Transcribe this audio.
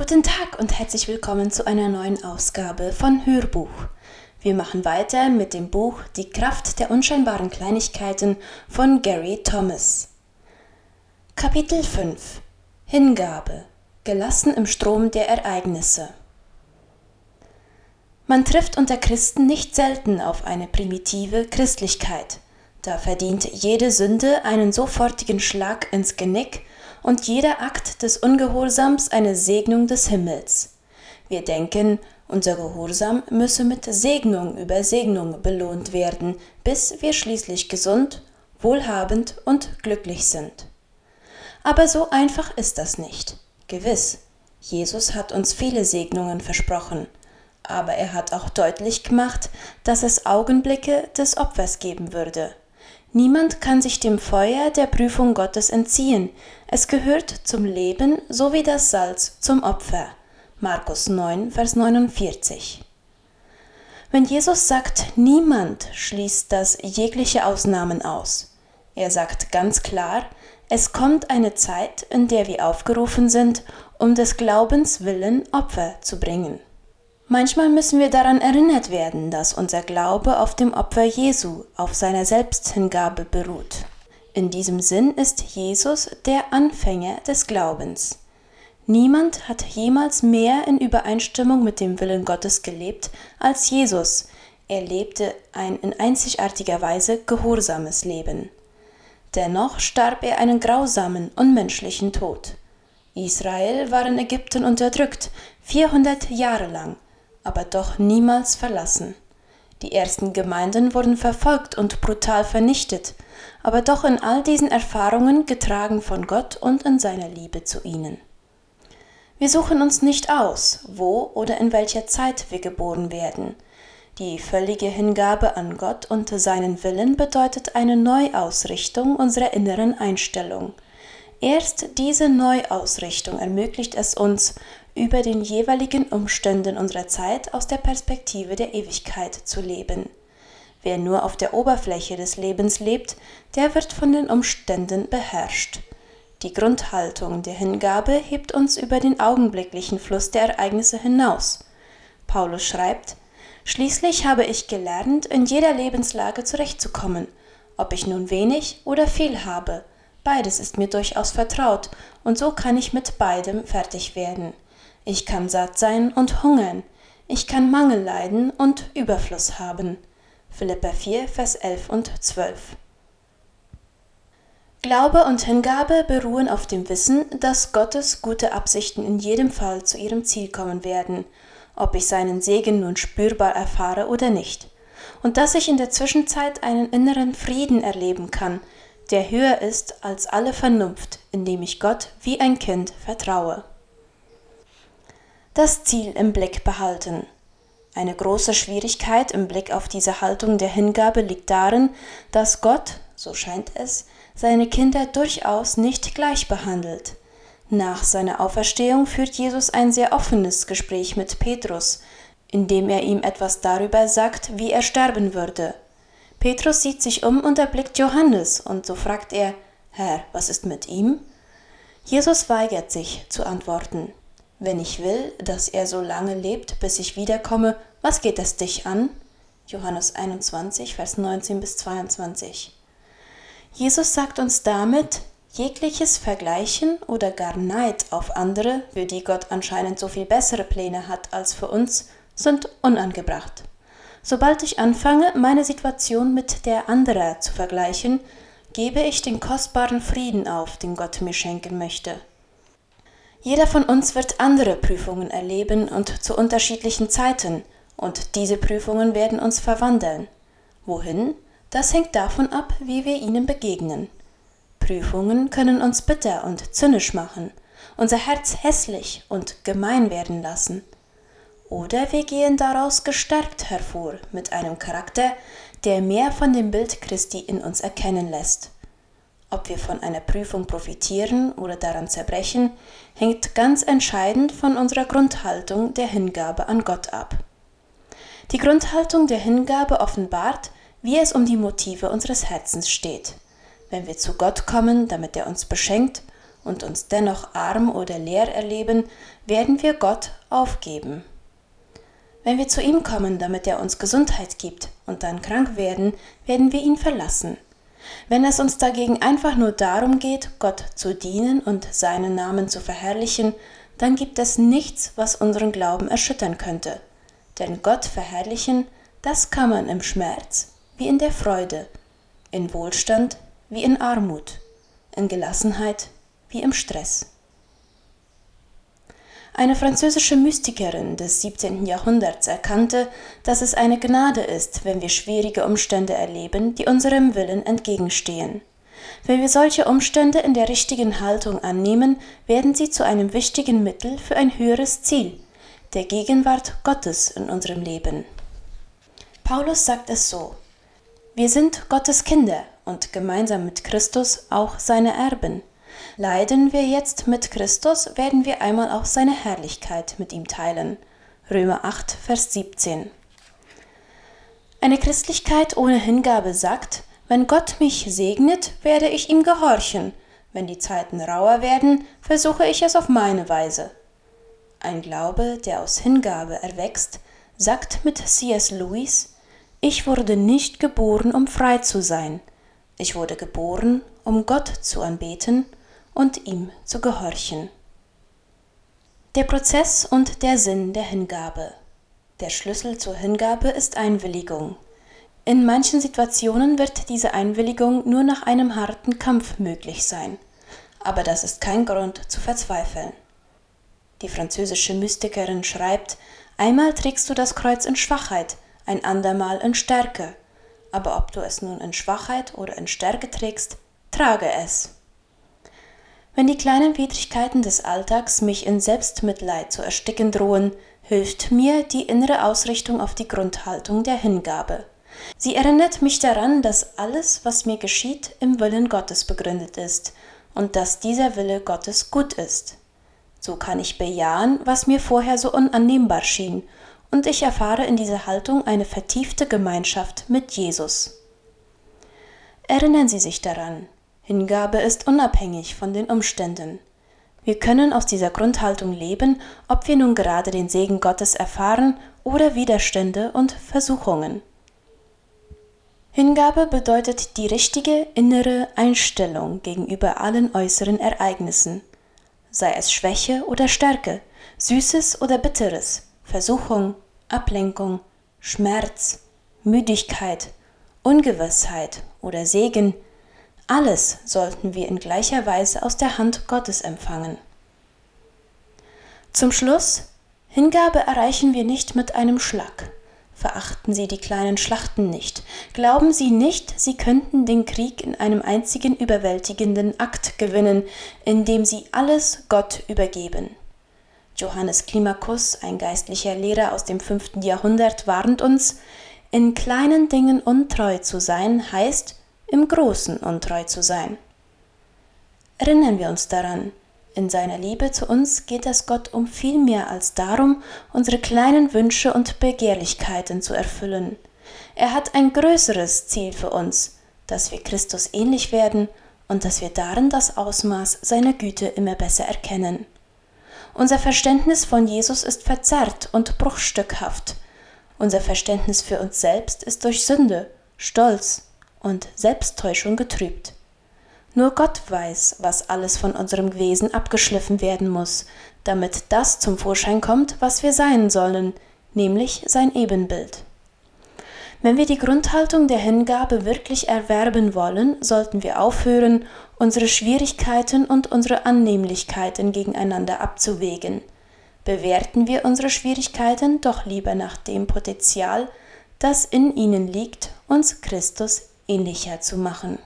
Guten Tag und herzlich willkommen zu einer neuen Ausgabe von Hörbuch. Wir machen weiter mit dem Buch Die Kraft der unscheinbaren Kleinigkeiten von Gary Thomas. Kapitel 5 Hingabe Gelassen im Strom der Ereignisse Man trifft unter Christen nicht selten auf eine primitive Christlichkeit. Da verdient jede Sünde einen sofortigen Schlag ins Genick und jeder Akt des Ungehorsams eine Segnung des Himmels. Wir denken, unser Gehorsam müsse mit Segnung über Segnung belohnt werden, bis wir schließlich gesund, wohlhabend und glücklich sind. Aber so einfach ist das nicht. Gewiss, Jesus hat uns viele Segnungen versprochen, aber er hat auch deutlich gemacht, dass es Augenblicke des Opfers geben würde. Niemand kann sich dem Feuer der Prüfung Gottes entziehen. Es gehört zum Leben so wie das Salz zum Opfer. Markus 9, Vers 49. Wenn Jesus sagt, niemand schließt das jegliche Ausnahmen aus. Er sagt ganz klar, es kommt eine Zeit, in der wir aufgerufen sind, um des Glaubens willen Opfer zu bringen. Manchmal müssen wir daran erinnert werden, dass unser Glaube auf dem Opfer Jesu, auf seiner Selbsthingabe beruht. In diesem Sinn ist Jesus der Anfänger des Glaubens. Niemand hat jemals mehr in Übereinstimmung mit dem Willen Gottes gelebt als Jesus. Er lebte ein in einzigartiger Weise gehorsames Leben. Dennoch starb er einen grausamen, unmenschlichen Tod. Israel war in Ägypten unterdrückt, 400 Jahre lang aber doch niemals verlassen. Die ersten Gemeinden wurden verfolgt und brutal vernichtet, aber doch in all diesen Erfahrungen getragen von Gott und in seiner Liebe zu ihnen. Wir suchen uns nicht aus, wo oder in welcher Zeit wir geboren werden. Die völlige Hingabe an Gott und seinen Willen bedeutet eine Neuausrichtung unserer inneren Einstellung. Erst diese Neuausrichtung ermöglicht es uns, über den jeweiligen Umständen unserer Zeit aus der Perspektive der Ewigkeit zu leben. Wer nur auf der Oberfläche des Lebens lebt, der wird von den Umständen beherrscht. Die Grundhaltung der Hingabe hebt uns über den augenblicklichen Fluss der Ereignisse hinaus. Paulus schreibt, Schließlich habe ich gelernt, in jeder Lebenslage zurechtzukommen, ob ich nun wenig oder viel habe. Beides ist mir durchaus vertraut, und so kann ich mit beidem fertig werden. Ich kann satt sein und hungern. Ich kann Mangel leiden und Überfluss haben. Philippa 4, Vers 11 und 12. Glaube und Hingabe beruhen auf dem Wissen, dass Gottes gute Absichten in jedem Fall zu ihrem Ziel kommen werden, ob ich seinen Segen nun spürbar erfahre oder nicht, und dass ich in der Zwischenzeit einen inneren Frieden erleben kann, der höher ist als alle Vernunft, indem ich Gott wie ein Kind vertraue das Ziel im Blick behalten. Eine große Schwierigkeit im Blick auf diese Haltung der Hingabe liegt darin, dass Gott, so scheint es, seine Kinder durchaus nicht gleich behandelt. Nach seiner Auferstehung führt Jesus ein sehr offenes Gespräch mit Petrus, indem er ihm etwas darüber sagt, wie er sterben würde. Petrus sieht sich um und erblickt Johannes, und so fragt er Herr, was ist mit ihm? Jesus weigert sich zu antworten. Wenn ich will, dass er so lange lebt, bis ich wiederkomme, was geht es dich an? Johannes 21, Vers 19 bis 22. Jesus sagt uns damit, jegliches Vergleichen oder gar Neid auf andere, für die Gott anscheinend so viel bessere Pläne hat als für uns, sind unangebracht. Sobald ich anfange, meine Situation mit der anderer zu vergleichen, gebe ich den kostbaren Frieden auf, den Gott mir schenken möchte. Jeder von uns wird andere Prüfungen erleben und zu unterschiedlichen Zeiten, und diese Prüfungen werden uns verwandeln. Wohin? Das hängt davon ab, wie wir ihnen begegnen. Prüfungen können uns bitter und zynisch machen, unser Herz hässlich und gemein werden lassen. Oder wir gehen daraus gestärkt hervor mit einem Charakter, der mehr von dem Bild Christi in uns erkennen lässt. Ob wir von einer Prüfung profitieren oder daran zerbrechen, hängt ganz entscheidend von unserer Grundhaltung der Hingabe an Gott ab. Die Grundhaltung der Hingabe offenbart, wie es um die Motive unseres Herzens steht. Wenn wir zu Gott kommen, damit er uns beschenkt, und uns dennoch arm oder leer erleben, werden wir Gott aufgeben. Wenn wir zu ihm kommen, damit er uns Gesundheit gibt und dann krank werden, werden wir ihn verlassen. Wenn es uns dagegen einfach nur darum geht, Gott zu dienen und seinen Namen zu verherrlichen, dann gibt es nichts, was unseren Glauben erschüttern könnte. Denn Gott verherrlichen, das kann man im Schmerz, wie in der Freude, in Wohlstand wie in Armut, in Gelassenheit wie im Stress. Eine französische Mystikerin des 17. Jahrhunderts erkannte, dass es eine Gnade ist, wenn wir schwierige Umstände erleben, die unserem Willen entgegenstehen. Wenn wir solche Umstände in der richtigen Haltung annehmen, werden sie zu einem wichtigen Mittel für ein höheres Ziel, der Gegenwart Gottes in unserem Leben. Paulus sagt es so, wir sind Gottes Kinder und gemeinsam mit Christus auch seine Erben. Leiden wir jetzt mit Christus, werden wir einmal auch seine Herrlichkeit mit ihm teilen. Römer 8, Vers 17. Eine Christlichkeit ohne Hingabe sagt, wenn Gott mich segnet, werde ich ihm gehorchen, wenn die Zeiten rauer werden, versuche ich es auf meine Weise. Ein Glaube, der aus Hingabe erwächst, sagt mit C.S. Lewis, ich wurde nicht geboren, um frei zu sein, ich wurde geboren, um Gott zu anbeten und ihm zu gehorchen. Der Prozess und der Sinn der Hingabe. Der Schlüssel zur Hingabe ist Einwilligung. In manchen Situationen wird diese Einwilligung nur nach einem harten Kampf möglich sein, aber das ist kein Grund zu verzweifeln. Die französische Mystikerin schreibt, einmal trägst du das Kreuz in Schwachheit, ein andermal in Stärke, aber ob du es nun in Schwachheit oder in Stärke trägst, trage es. Wenn die kleinen Widrigkeiten des Alltags mich in Selbstmitleid zu ersticken drohen, hilft mir die innere Ausrichtung auf die Grundhaltung der Hingabe. Sie erinnert mich daran, dass alles, was mir geschieht, im Willen Gottes begründet ist und dass dieser Wille Gottes gut ist. So kann ich bejahen, was mir vorher so unannehmbar schien, und ich erfahre in dieser Haltung eine vertiefte Gemeinschaft mit Jesus. Erinnern Sie sich daran, Hingabe ist unabhängig von den Umständen. Wir können aus dieser Grundhaltung leben, ob wir nun gerade den Segen Gottes erfahren oder Widerstände und Versuchungen. Hingabe bedeutet die richtige innere Einstellung gegenüber allen äußeren Ereignissen, sei es Schwäche oder Stärke, Süßes oder Bitteres, Versuchung, Ablenkung, Schmerz, Müdigkeit, Ungewissheit oder Segen, alles sollten wir in gleicher Weise aus der Hand Gottes empfangen. Zum Schluss, Hingabe erreichen wir nicht mit einem Schlag. Verachten Sie die kleinen Schlachten nicht. Glauben Sie nicht, Sie könnten den Krieg in einem einzigen überwältigenden Akt gewinnen, indem Sie alles Gott übergeben. Johannes Klimakus, ein geistlicher Lehrer aus dem fünften Jahrhundert, warnt uns, in kleinen Dingen untreu zu sein heißt, im Großen untreu zu sein. Erinnern wir uns daran, in seiner Liebe zu uns geht es Gott um viel mehr als darum, unsere kleinen Wünsche und Begehrlichkeiten zu erfüllen. Er hat ein größeres Ziel für uns, dass wir Christus ähnlich werden und dass wir darin das Ausmaß seiner Güte immer besser erkennen. Unser Verständnis von Jesus ist verzerrt und bruchstückhaft. Unser Verständnis für uns selbst ist durch Sünde, Stolz und Selbsttäuschung getrübt. Nur Gott weiß, was alles von unserem Wesen abgeschliffen werden muss, damit das zum Vorschein kommt, was wir sein sollen, nämlich sein Ebenbild. Wenn wir die Grundhaltung der Hingabe wirklich erwerben wollen, sollten wir aufhören, unsere Schwierigkeiten und unsere Annehmlichkeiten gegeneinander abzuwägen. Bewerten wir unsere Schwierigkeiten doch lieber nach dem Potenzial, das in ihnen liegt, uns Christus ähnlicher zu machen.